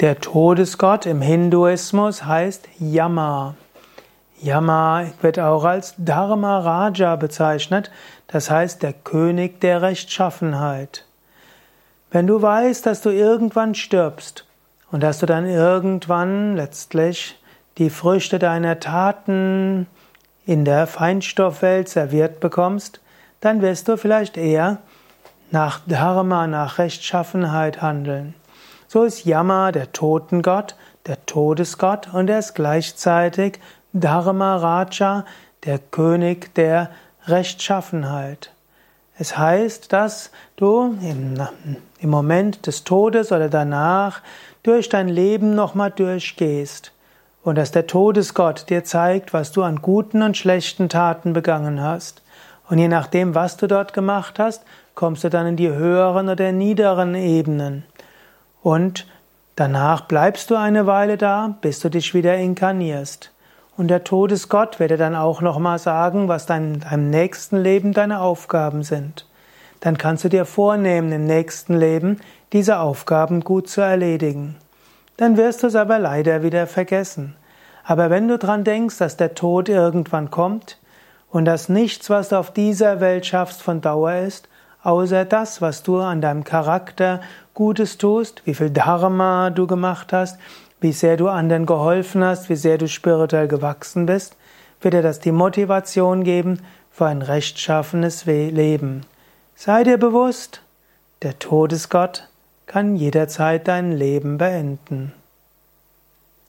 Der Todesgott im Hinduismus heißt Yama. Yama wird auch als Dharma Raja bezeichnet, das heißt der König der Rechtschaffenheit. Wenn du weißt, dass du irgendwann stirbst und dass du dann irgendwann letztlich die Früchte deiner Taten in der Feinstoffwelt serviert bekommst, dann wirst du vielleicht eher nach Dharma, nach Rechtschaffenheit handeln. So ist Yama der Totengott, der Todesgott und er ist gleichzeitig Dharma Raja, der König der Rechtschaffenheit. Es heißt, dass du im, im Moment des Todes oder danach durch dein Leben nochmal durchgehst und dass der Todesgott dir zeigt, was du an guten und schlechten Taten begangen hast. Und je nachdem, was du dort gemacht hast, kommst du dann in die höheren oder niederen Ebenen. Und danach bleibst du eine Weile da, bis du dich wieder inkarnierst. Und der Todesgott wird dir dann auch nochmal sagen, was dein, deinem nächsten Leben deine Aufgaben sind. Dann kannst du dir vornehmen, im nächsten Leben diese Aufgaben gut zu erledigen. Dann wirst du es aber leider wieder vergessen. Aber wenn du dran denkst, dass der Tod irgendwann kommt und dass nichts, was du auf dieser Welt schaffst, von Dauer ist, außer das, was du an deinem Charakter Gutes tust, wie viel Dharma du gemacht hast, wie sehr du anderen geholfen hast, wie sehr du spirituell gewachsen bist, wird dir das die Motivation geben für ein rechtschaffenes Leben. Sei dir bewusst, der Todesgott kann jederzeit dein Leben beenden.